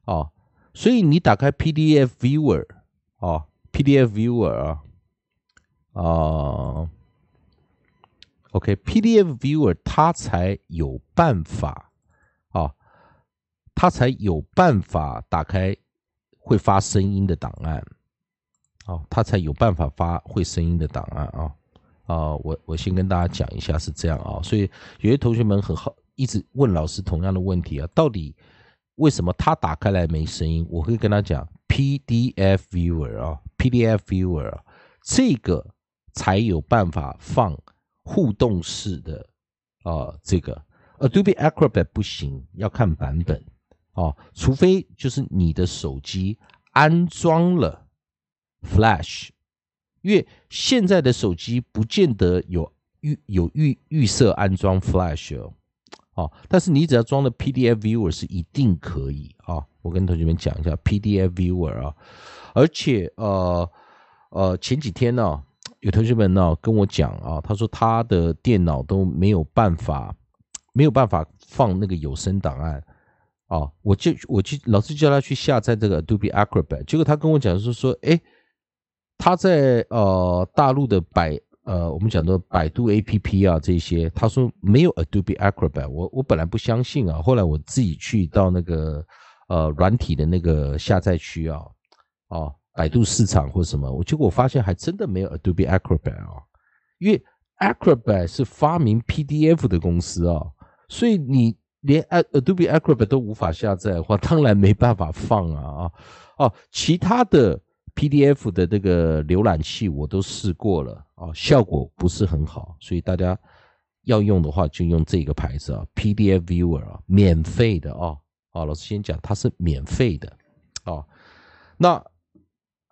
哦，所以你打开 PDF Viewer 哦，PDF Viewer 啊，啊。OK，PDF Viewer 它才有办法啊，它才有办法打开会发声音的档案，啊，它才有办法发会声音的档案啊啊！我我先跟大家讲一下是这样啊，所以有些同学们很好，一直问老师同样的问题啊，到底为什么他打开来没声音？我会跟他讲，PDF Viewer 啊，PDF Viewer 啊，这个才有办法放。互动式的啊，这个 Adobe Acrobat 不行，要看版本啊，除非就是你的手机安装了 Flash，因为现在的手机不见得有预有预预设安装 Flash 哦，哦，但是你只要装了 PDF Viewer 是一定可以啊。我跟同学们讲一下 PDF Viewer 啊，而且呃呃前几天呢。有同学们呢跟我讲啊，他说他的电脑都没有办法，没有办法放那个有声档案啊。我就我去老师叫他去下载这个 Adobe Acrobat，结果他跟我讲是说，哎，他在呃大陆的百呃我们讲的百度 APP 啊这些，他说没有 Adobe Acrobat。我我本来不相信啊，后来我自己去到那个呃软体的那个下载区啊，啊。百度市场或什么，我结果发现还真的没有 Adobe Acrobat 啊，因为 Acrobat 是发明 PDF 的公司啊，所以你连 Adobe Acrobat 都无法下载的话，当然没办法放啊啊哦，其他的 PDF 的这个浏览器我都试过了啊，效果不是很好，所以大家要用的话就用这个牌子啊，PDF Viewer 啊，免费的啊，啊，老师先讲它是免费的啊，那。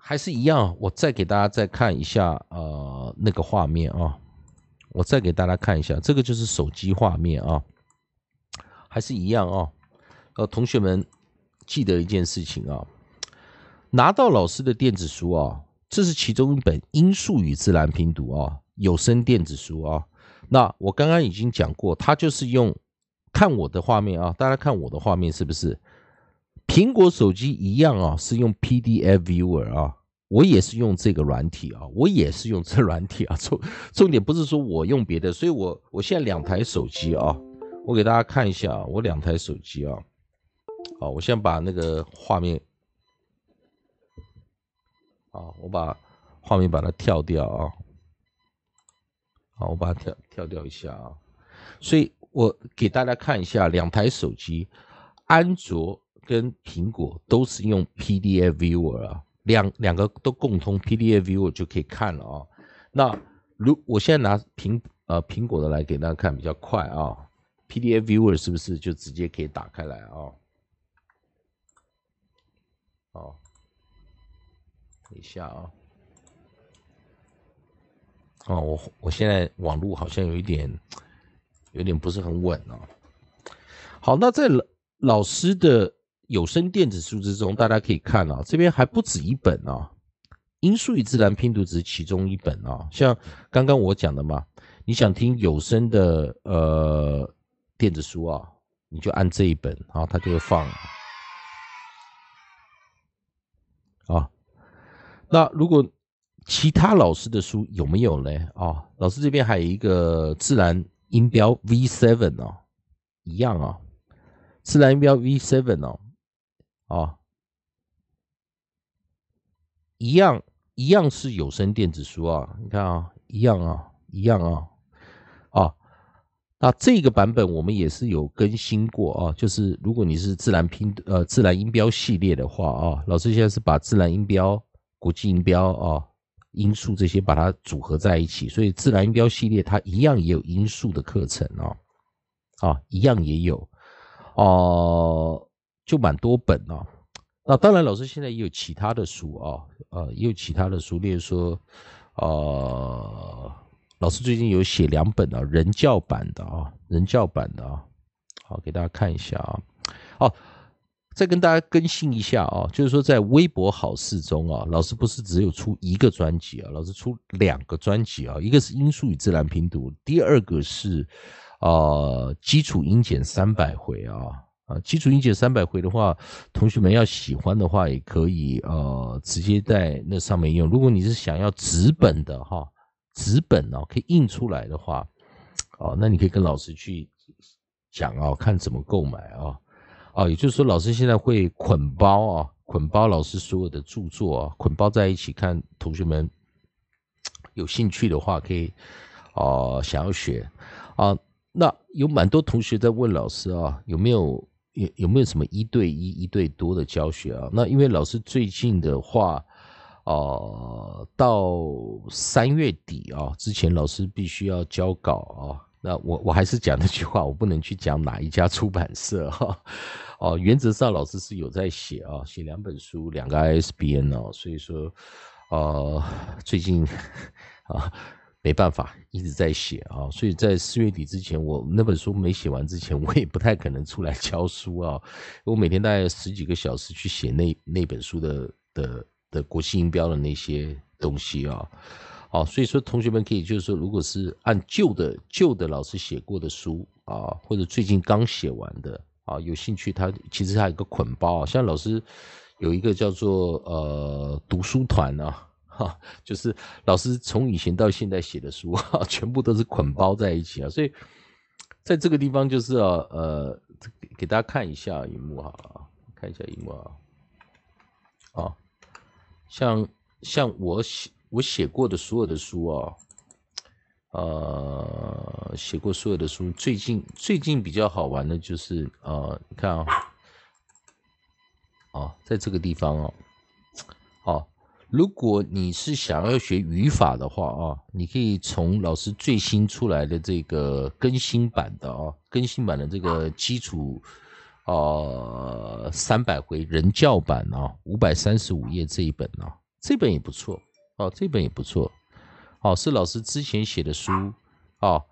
还是一样，我再给大家再看一下，呃，那个画面啊，我再给大家看一下，这个就是手机画面啊，还是一样啊，呃，同学们记得一件事情啊，拿到老师的电子书啊，这是其中一本音速与自然拼读啊，有声电子书啊，那我刚刚已经讲过，它就是用看我的画面啊，大家看我的画面是不是？苹果手机一样啊，是用 PDF Viewer 啊，我也是用这个软体啊，我也是用这软体啊。重重点不是说我用别的，所以我我现在两台手机啊，我给大家看一下啊，我两台手机啊，好，我先把那个画面，啊，我把画面把它跳掉啊，好，我把它跳跳掉一下啊，所以我给大家看一下两台手机，安卓。跟苹果都是用 PDF Viewer 啊，两两个都共通 PDF Viewer 就可以看了啊。那如我现在拿苹呃苹果的来给大家看比较快啊，PDF Viewer 是不是就直接可以打开来啊？哦，等一下啊。哦，我我现在网络好像有一点，有点不是很稳哦。好，那在老老师的有声电子书之中，大家可以看啊，这边还不止一本啊，《音素与自然拼读》只是其中一本啊。像刚刚我讲的嘛，你想听有声的呃电子书啊，你就按这一本啊，它就会放啊。那如果其他老师的书有没有呢？啊，老师这边还有一个自然音标 V7 哦，一样啊，自然音标 V7 哦，啊，一样一样是有声电子书啊，你看啊，一样啊，一样啊，啊，那这个版本我们也是有更新过啊，就是如果你是自然拼呃自然音标系列的话啊，老师现在是把自然音标、国际音标啊。音素这些把它组合在一起，所以自然音标系列它一样也有音素的课程哦，啊，一样也有哦，就蛮多本哦。那当然，老师现在也有其他的书啊，呃，也有其他的书，例如说，呃，老师最近有写两本啊，人教版的啊，人教版的啊，好，给大家看一下啊，哦。再跟大家更新一下啊，就是说在微博好事中啊，老师不是只有出一个专辑啊，老师出两个专辑啊，一个是音素与自然拼读，第二个是啊基础音简三百回啊啊基础音简三百回的话，同学们要喜欢的话，也可以呃直接在那上面用。如果你是想要纸本的哈，纸本哦可以印出来的话，哦那你可以跟老师去讲啊，看怎么购买啊。啊，也就是说，老师现在会捆包啊，捆包老师所有的著作啊，捆包在一起看。同学们有兴趣的话，可以啊，想要学啊，那有蛮多同学在问老师啊，有没有有有没有什么一对一、一对多的教学啊？那因为老师最近的话，啊，到三月底啊之前，老师必须要交稿啊。那我我还是讲那句话，我不能去讲哪一家出版社哈。哦，原则上老师是有在写啊，写两本书，两个 ISBN 哦，所以说，呃，最近啊没办法一直在写啊，所以在四月底之前，我那本书没写完之前，我也不太可能出来教书啊。我每天大概十几个小时去写那那本书的的的国际音标的那些东西啊。好，所以说同学们可以就是说，如果是按旧的旧的老师写过的书啊，或者最近刚写完的啊，有兴趣，他其实还有一个捆包啊，像老师有一个叫做呃读书团啊，哈，就是老师从以前到现在写的书啊，[laughs] 全部都是捆包在一起啊，所以在这个地方就是啊呃给大家看一下荧幕哈，看一下荧幕啊，啊，像像我写。我写过的所有的书啊，呃，写过所有的书。最近最近比较好玩的就是呃，你看啊，啊，在这个地方哦，好，如果你是想要学语法的话啊，你可以从老师最新出来的这个更新版的啊，更新版的这个基础啊三百回人教版啊，五百三十五页这一本啊，这本也不错。哦，这本也不错，哦，是老师之前写的书，哦，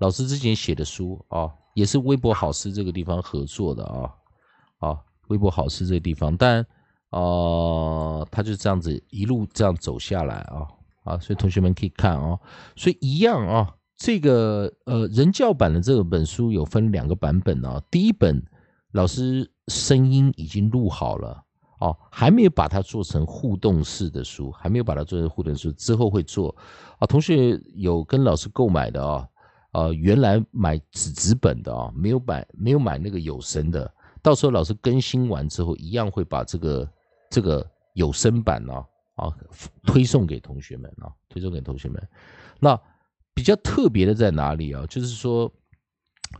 老师之前写的书，哦，也是微博好事这个地方合作的啊，啊，微博好事这个地方，但，呃，他就这样子一路这样走下来啊，啊，所以同学们可以看哦，所以一样啊，这个呃人教版的这本书有分两个版本啊，第一本老师声音已经录好了。哦，还没有把它做成互动式的书，还没有把它做成互动书，之后会做。啊，同学有跟老师购买的啊，呃，原来买纸纸本的啊，没有买没有买那个有声的，到时候老师更新完之后，一样会把这个这个有声版呢啊推送给同学们啊，推送给同学们。那比较特别的在哪里啊？就是说，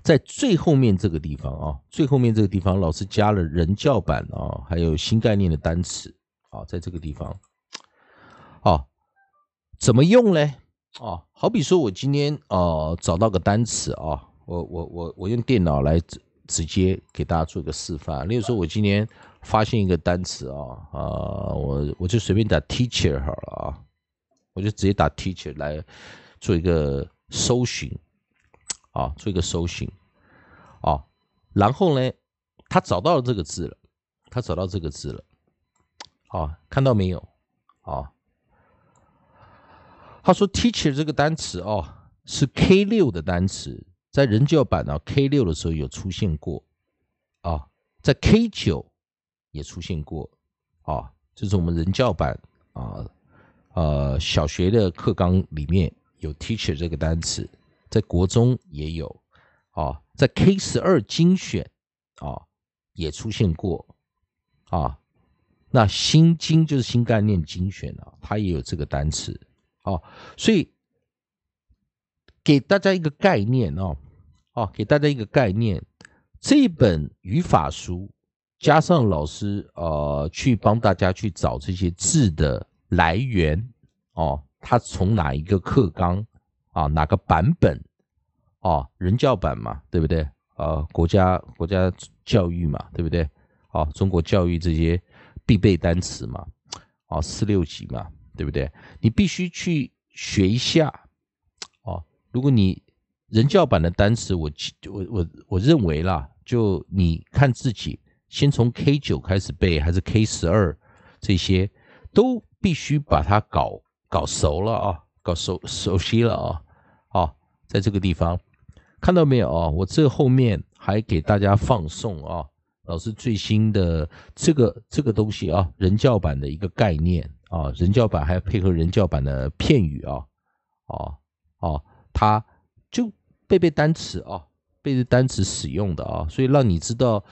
在最后面这个地方啊，最后面这个地方，老师加了人教版啊，还有新概念的单词啊，在这个地方，啊，怎么用嘞？啊，好比说我今天啊找到个单词啊，我我我我用电脑来直直接给大家做个示范。例如说，我今天发现一个单词啊啊，我我就随便打 teacher 好了啊，我就直接打 teacher 来做一个搜寻。啊，做一个搜寻，啊，然后呢，他找到了这个字了，他找到这个字了，啊，看到没有？啊，他说 “teacher” 这个单词哦，是 K 六的单词，在人教版呢 K 六的时候有出现过，啊，在 K 九也出现过，啊，这是我们人教版啊，呃，小学的课纲里面有 “teacher” 这个单词。在国中也有，啊，在 K 十二精选啊也出现过，啊，那新精就是新概念精选啊，它也有这个单词，啊，所以给大家一个概念哦，哦，给大家一个概念，这本语法书加上老师呃去帮大家去找这些字的来源哦，它从哪一个课纲？啊，哪个版本？哦，人教版嘛，对不对？啊，国家国家教育嘛，对不对？哦，中国教育这些必备单词嘛，哦，四六级嘛，对不对？你必须去学一下。哦，如果你人教版的单词，我我我我认为啦，就你看自己，先从 K 九开始背，还是 K 十二，这些都必须把它搞搞熟了啊，搞熟熟悉了啊。在这个地方看到没有啊？我这后面还给大家放送啊，老师最新的这个这个东西啊，人教版的一个概念啊，人教版还要配合人教版的片语啊，哦哦，它就背背单词啊，背着单词使用的啊，所以让你知道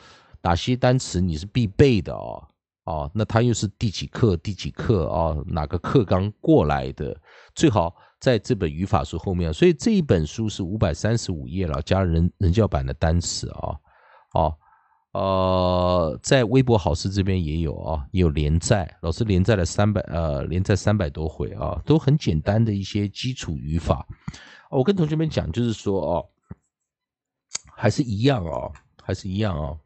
哪些单词你是必备的啊，哦，那它又是第几课第几课啊？哪个课纲过来的？最好。在这本语法书后面，所以这一本书是五百三十五页了，加人人教版的单词啊，哦，呃，在微博好事这边也有啊，也有连载，老师连载了三百呃，连载三百多回啊，都很简单的一些基础语法。我跟同学们讲，就是说哦，还是一样哦，还是一样哦。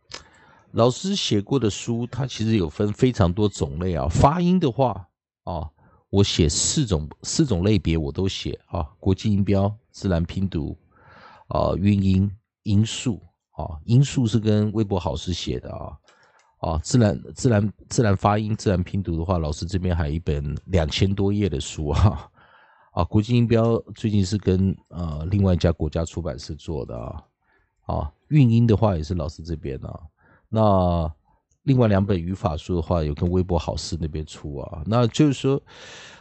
老师写过的书，它其实有分非常多种类啊，发音的话啊。我写四种四种类别，我都写啊，国际音标、自然拼读、啊韵音、音素啊，音素是跟微博好师写的啊，啊自然自然自然发音、自然拼读的话，老师这边还有一本两千多页的书啊，啊国际音标最近是跟呃另外一家国家出版社做的啊，啊韵音的话也是老师这边啊，那。另外两本语法书的话，有跟微博好事那边出啊，那就是说，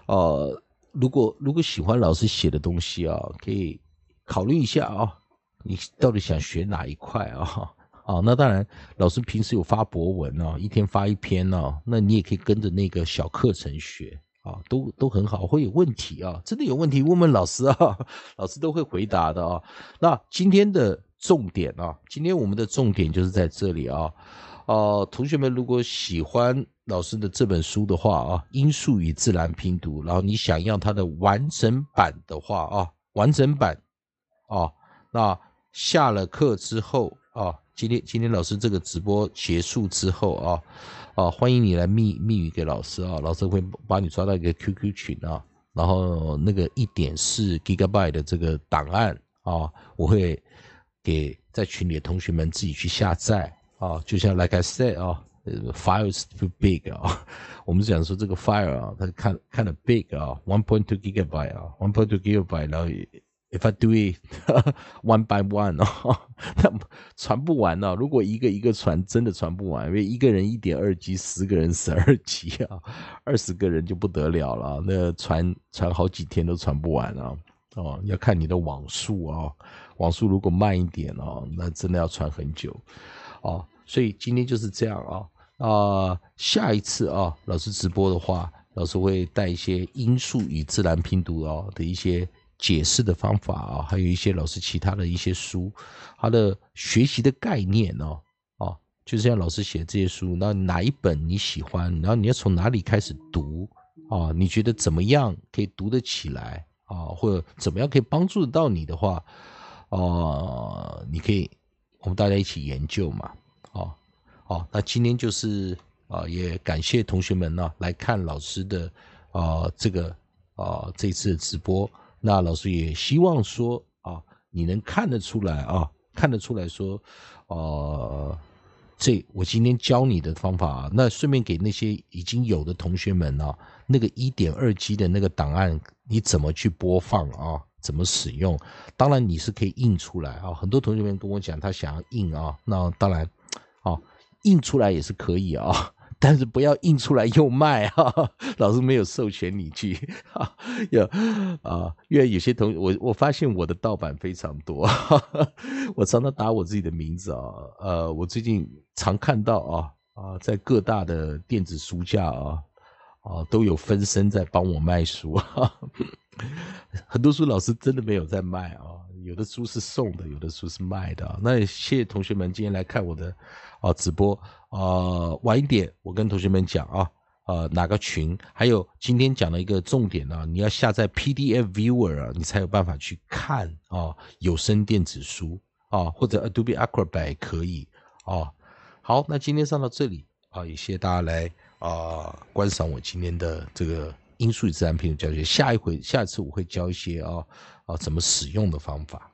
呃，如果如果喜欢老师写的东西啊，可以考虑一下啊，你到底想学哪一块啊？啊，那当然，老师平时有发博文啊，一天发一篇啊，那你也可以跟着那个小课程学啊，都都很好。会有问题啊，真的有问题问问老师啊，[laughs] 老师都会回答的啊。那今天的重点啊，今天我们的重点就是在这里啊。哦，同学们，如果喜欢老师的这本书的话啊，音素与自然拼读，然后你想要它的完整版的话啊，完整版啊，那下了课之后啊，今天今天老师这个直播结束之后啊，啊，欢迎你来密密语给老师啊，老师会把你抓到一个 QQ 群啊，然后那个一点四 Gigabyte 的这个档案啊，我会给在群里的同学们自己去下载。啊，就像 like I said 啊，file is too big 啊，我们讲说这个 file 啊，它看看的 big 啊，one point two gigabyte 啊，one point two gigabyte，然后 if I do it [laughs] one by one 啊，那传不完呢。如果一个一个传，真的传不完，因为一个人一点二 G，十个人十二 G 啊，二十个人就不得了了，那传传好几天都传不完啊。哦，要看你的网速啊，网速如果慢一点哦，那真的要传很久。哦，所以今天就是这样啊啊！下一次啊，老师直播的话，老师会带一些音素与自然拼读哦的一些解释的方法啊，还有一些老师其他的一些书，他的学习的概念哦，啊，就是像老师写这些书，那哪一本你喜欢，然后你要从哪里开始读啊？你觉得怎么样可以读得起来啊？或者怎么样可以帮助到你的话，啊，你可以我们大家一起研究嘛，啊，好，那今天就是啊，也感谢同学们呢来看老师的啊这个啊这次的直播。那老师也希望说啊，你能看得出来啊，看得出来说，呃，这我今天教你的方法，那顺便给那些已经有的同学们呢，那个一点二 G 的那个档案，你怎么去播放啊？怎么使用？当然你是可以印出来啊。很多同学们跟我讲，他想要印啊，那当然，啊，印出来也是可以啊。[laughs] 但是不要印出来又卖哈，[laughs] 老师没有授权你去哈，[laughs] 有啊，因为有些同我我发现我的盗版非常多，我常常打我自己的名字啊，呃，我最近常看到啊啊，在各大的电子书架啊啊都有分身在帮我卖书，[laughs] 很多书老师真的没有在卖啊，有的书是送的，有的书是卖的，那谢谢同学们今天来看我的。啊，直播啊，晚一点我跟同学们讲啊，呃，哪个群？还有今天讲的一个重点呢，你要下载 PDF Viewer 啊，你才有办法去看啊有声电子书啊，或者 Adobe Acrobat 可以啊。好，那今天上到这里啊，也谢谢大家来啊观赏我今天的这个音数与自然拼读教学。下一回，下一次我会教一些啊啊怎么使用的方法。